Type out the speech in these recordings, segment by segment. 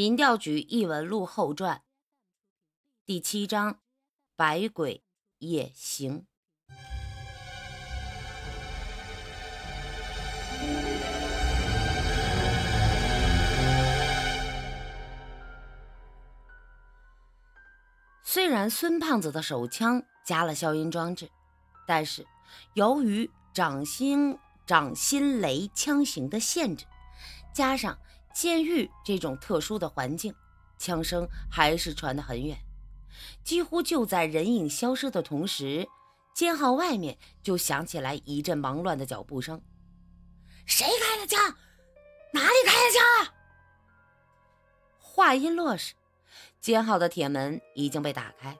民调局异闻录后传第七章：百鬼夜行。虽然孙胖子的手枪加了消音装置，但是由于掌心掌心雷枪型的限制，加上监狱这种特殊的环境，枪声还是传得很远。几乎就在人影消失的同时，监号外面就响起来一阵忙乱的脚步声。谁开的枪？哪里开的枪啊？话音落时。监号的铁门已经被打开，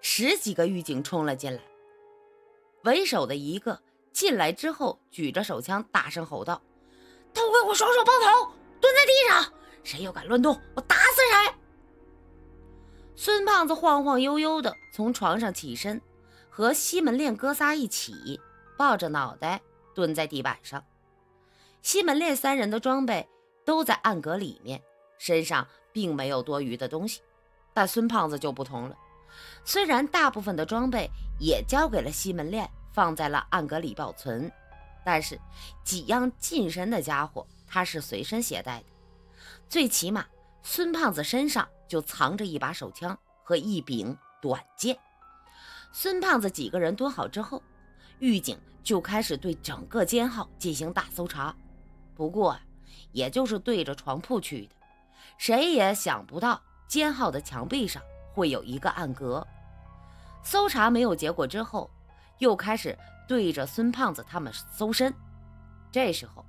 十几个狱警冲了进来。为首的一个进来之后，举着手枪，大声吼道：“都给我双手抱头，蹲在地上！谁又敢乱动，我打死谁！”孙胖子晃晃悠悠的从床上起身，和西门链哥仨一起抱着脑袋蹲在地板上。西门链三人的装备都在暗格里面，身上。并没有多余的东西，但孙胖子就不同了。虽然大部分的装备也交给了西门链，放在了暗格里保存，但是几样近身的家伙他是随身携带的。最起码，孙胖子身上就藏着一把手枪和一柄短剑。孙胖子几个人蹲好之后，狱警就开始对整个监号进行大搜查。不过，也就是对着床铺去的。谁也想不到监号的墙壁上会有一个暗格。搜查没有结果之后，又开始对着孙胖子他们搜身。这时候，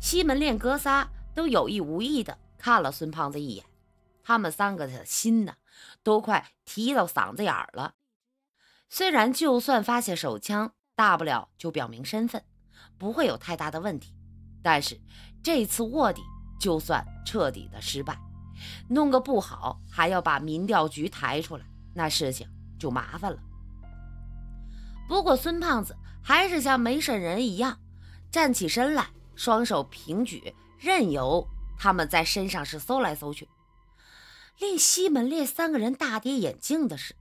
西门链哥仨都有意无意的看了孙胖子一眼，他们三个的心呢，都快提到嗓子眼儿了。虽然就算发现手枪，大不了就表明身份，不会有太大的问题，但是这次卧底就算彻底的失败。弄个不好，还要把民调局抬出来，那事情就麻烦了。不过孙胖子还是像没事人一样站起身来，双手平举，任由他们在身上是搜来搜去。令西门烈三个人大跌眼镜的是，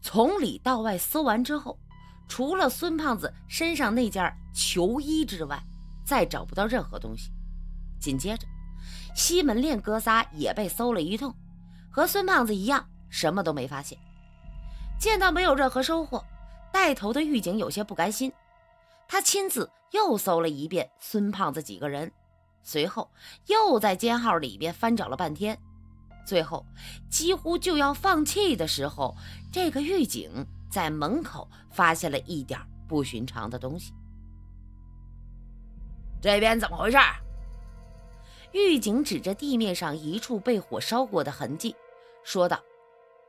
从里到外搜完之后，除了孙胖子身上那件囚衣之外，再找不到任何东西。紧接着。西门烈哥仨也被搜了一通，和孙胖子一样，什么都没发现。见到没有任何收获，带头的狱警有些不甘心，他亲自又搜了一遍孙胖子几个人，随后又在监号里边翻找了半天，最后几乎就要放弃的时候，这个狱警在门口发现了一点不寻常的东西。这边怎么回事？狱警指着地面上一处被火烧过的痕迹，说道：“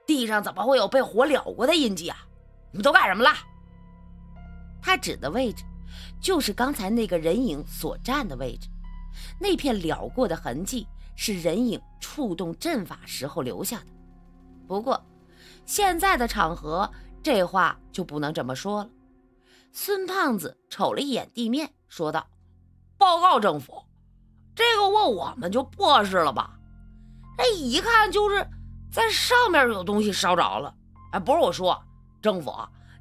地上怎么会有被火燎过的印记啊？你们都干什么了？”他指的位置，就是刚才那个人影所站的位置。那片燎过的痕迹是人影触动阵法时候留下的。不过，现在的场合，这话就不能这么说了。孙胖子瞅了一眼地面，说道：“报告政府。”这个问我们就不是了吧？这一看就是在上面有东西烧着了。哎，不是我说，政府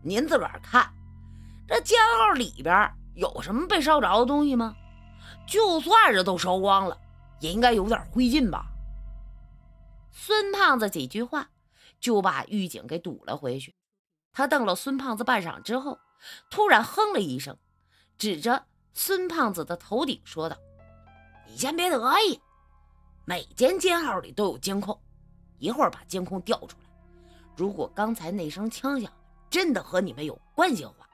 您自个儿看，这监号里边有什么被烧着的东西吗？就算是都烧光了，也应该有点灰烬吧？孙胖子几句话就把狱警给堵了回去。他瞪了孙胖子半晌之后，突然哼了一声，指着孙胖子的头顶说道。你先别得意，每间监号里都有监控，一会儿把监控调出来。如果刚才那声枪响真的和你们有关系的话，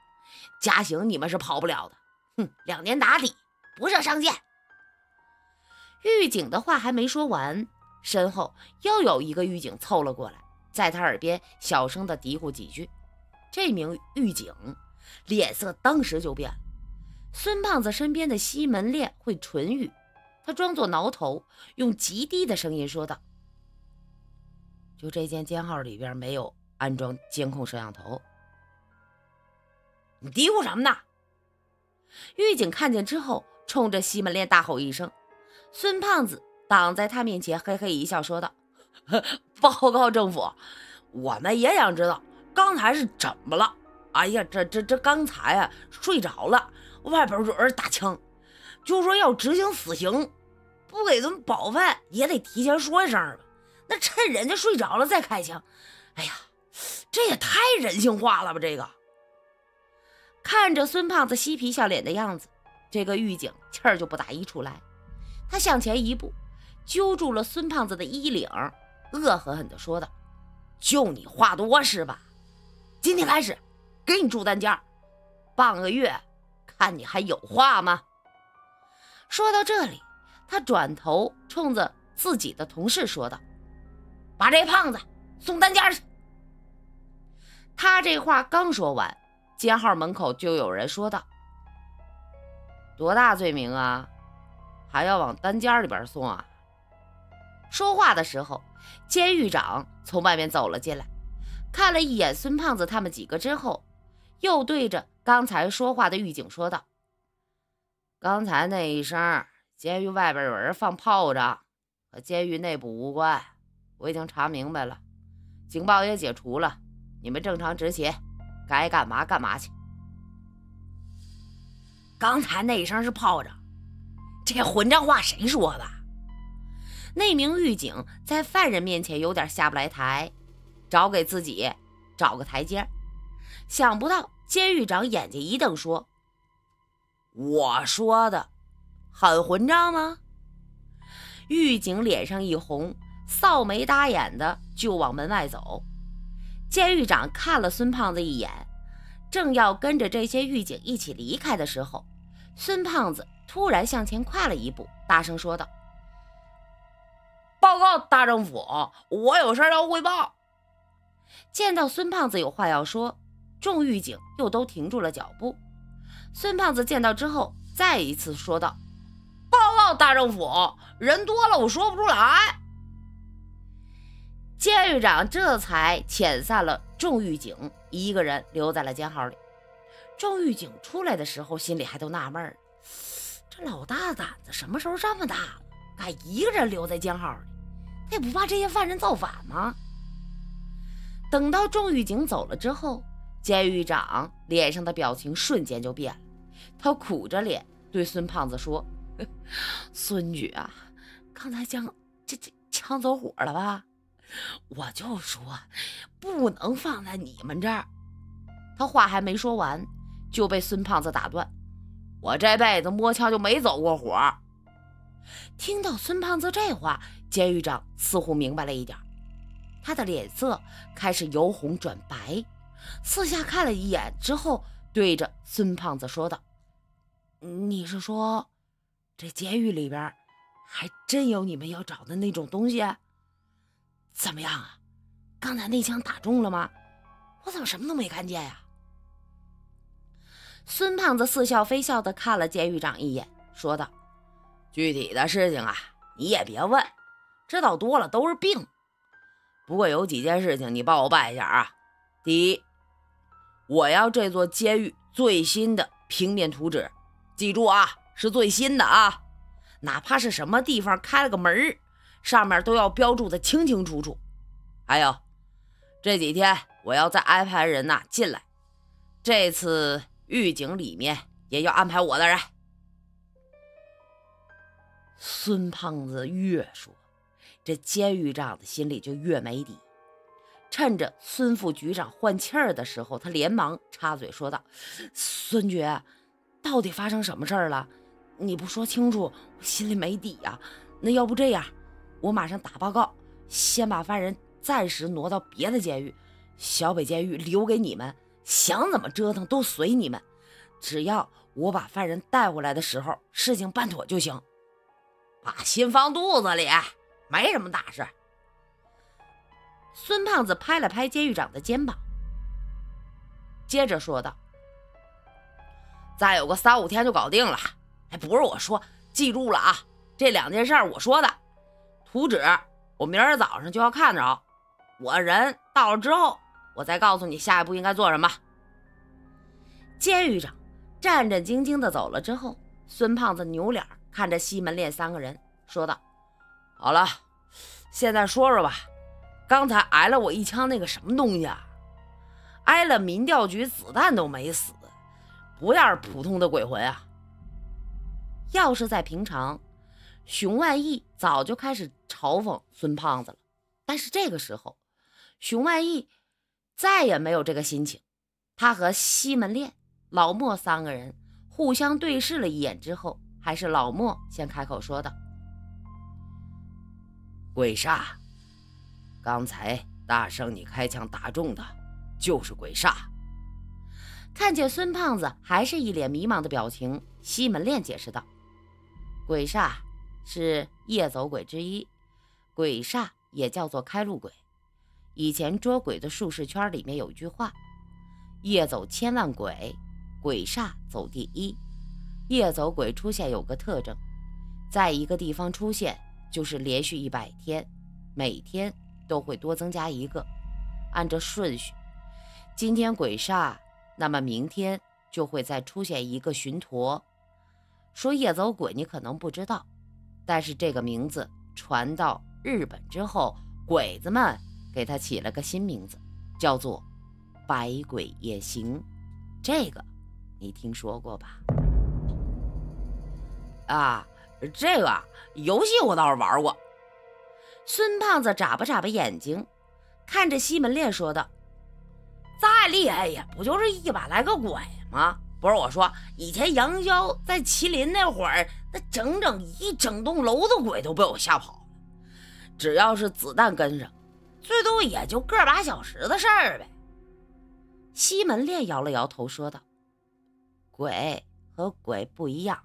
加刑你们是跑不了的。哼，两年打底，不设上限。狱警的话还没说完，身后又有一个狱警凑了过来，在他耳边小声的嘀咕几句。这名狱警脸色当时就变了。孙胖子身边的西门烈会唇语。他装作挠头，用极低的声音说道：“就这间监号里边没有安装监控摄像头。”你嘀咕什么呢？狱警看见之后，冲着西门烈大吼一声。孙胖子挡在他面前，嘿嘿一笑，说道：“ 报告政府，我们也想知道刚才是怎么了。哎呀，这这这刚才啊睡着了，外边有人打枪，就说要执行死刑，不给顿饱饭也得提前说一声吧。那趁人家睡着了再开枪，哎呀，这也太人性化了吧！这个看着孙胖子嬉皮笑脸的样子，这个狱警气儿就不打一处来。他向前一步。揪住了孙胖子的衣领，恶狠狠地说道：“就你话多是吧？今天开始给你住单间，半个月，看你还有话吗？”说到这里，他转头冲着自己的同事说道：“把这胖子送单间去。”他这话刚说完，监号门口就有人说道：“多大罪名啊？还要往单间里边送啊？”说话的时候，监狱长从外面走了进来，看了一眼孙胖子他们几个之后，又对着刚才说话的狱警说道：“刚才那一声，监狱外边有人放炮仗，和监狱内部无关。我已经查明白了，警报也解除了，你们正常执勤，该干嘛干嘛去。刚才那一声是炮仗，这混账话谁说的？”那名狱警在犯人面前有点下不来台，找给自己找个台阶。想不到监狱长眼睛一瞪，说：“我说的很混账吗？”狱警脸上一红，扫眉搭眼的就往门外走。监狱长看了孙胖子一眼，正要跟着这些狱警一起离开的时候，孙胖子突然向前跨了一步，大声说道。报告大政府，我有事要汇报。见到孙胖子有话要说，众狱警又都停住了脚步。孙胖子见到之后，再一次说道：“报告大政府，人多了，我说不出来。”监狱长这才遣散了众狱警，一个人留在了监号里。众狱警出来的时候，心里还都纳闷这老大胆子什么时候这么大了？敢一个人留在监号里，他也不怕这些犯人造反吗？等到众狱警走了之后，监狱长脸上的表情瞬间就变了。他苦着脸对孙胖子说：“ 孙局啊，刚才将这这枪走火了吧？我就说不能放在你们这儿。”他话还没说完，就被孙胖子打断：“我这辈子摸枪就没走过火。”听到孙胖子这话，监狱长似乎明白了一点，他的脸色开始由红转白，四下看了一眼之后，对着孙胖子说道：“你是说，这监狱里边还真有你们要找的那种东西？怎么样啊？刚才那枪打中了吗？我怎么什么都没看见呀？”孙胖子似笑非笑的看了监狱长一眼，说道。具体的事情啊，你也别问，知道多了都是病。不过有几件事情你帮我办一下啊。第一，我要这座监狱最新的平面图纸，记住啊，是最新的啊，哪怕是什么地方开了个门，上面都要标注的清清楚楚。还有，这几天我要再安排人呐进来，这次狱警里面也要安排我的人。孙胖子越说，这监狱长的心里就越没底。趁着孙副局长换气儿的时候，他连忙插嘴说道：“孙局，到底发生什么事儿了？你不说清楚，我心里没底呀。那要不这样，我马上打报告，先把犯人暂时挪到别的监狱，小北监狱留给你们，想怎么折腾都随你们。只要我把犯人带回来的时候，事情办妥就行。”把心放肚子里，没什么大事。孙胖子拍了拍监狱长的肩膀，接着说道：“再有个三五天就搞定了。哎，不是我说，记住了啊，这两件事我说的。图纸我明儿早上就要看着，我人到了之后，我再告诉你下一步应该做什么。”监狱长战战兢兢的走了之后，孙胖子扭脸。看着西门烈三个人说道：“好了，现在说说吧，刚才挨了我一枪那个什么东西啊？挨了民调局子弹都没死，不像是普通的鬼魂啊！要是在平常，熊万义早就开始嘲讽孙胖子了。但是这个时候，熊万义再也没有这个心情。他和西门烈、老莫三个人互相对视了一眼之后，还是老莫先开口说道：“鬼煞，刚才大圣你开枪打中的。”就是鬼煞。看见孙胖子还是一脸迷茫的表情，西门烈解释道：“鬼煞是夜走鬼之一，鬼煞也叫做开路鬼。以前捉鬼的术士圈里面有句话：夜走千万鬼，鬼煞走第一。夜走鬼出现有个特征，在一个地方出现就是连续一百天，每天都会多增加一个，按照顺序。”今天鬼煞，那么明天就会再出现一个巡陀。说夜走鬼，你可能不知道，但是这个名字传到日本之后，鬼子们给他起了个新名字，叫做百鬼夜行。这个你听说过吧？啊，这个游戏我倒是玩过。孙胖子眨巴眨巴眼睛，看着西门烈说道。再厉害也不就是一把来个鬼吗？不是我说，以前杨潇在麒麟那会儿，那整整一整栋楼的鬼都被我吓跑。只要是子弹跟上，最多也就个把小时的事儿呗。西门烈摇了摇头说道：“鬼和鬼不一样，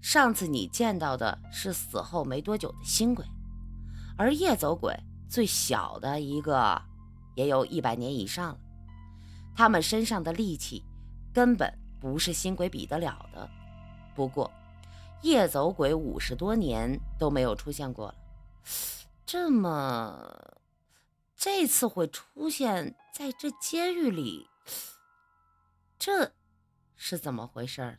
上次你见到的是死后没多久的新鬼，而夜走鬼最小的一个也有一百年以上了。”他们身上的力气根本不是新鬼比得了的。不过，夜走鬼五十多年都没有出现过了，这么这次会出现在这监狱里，这是怎么回事呢？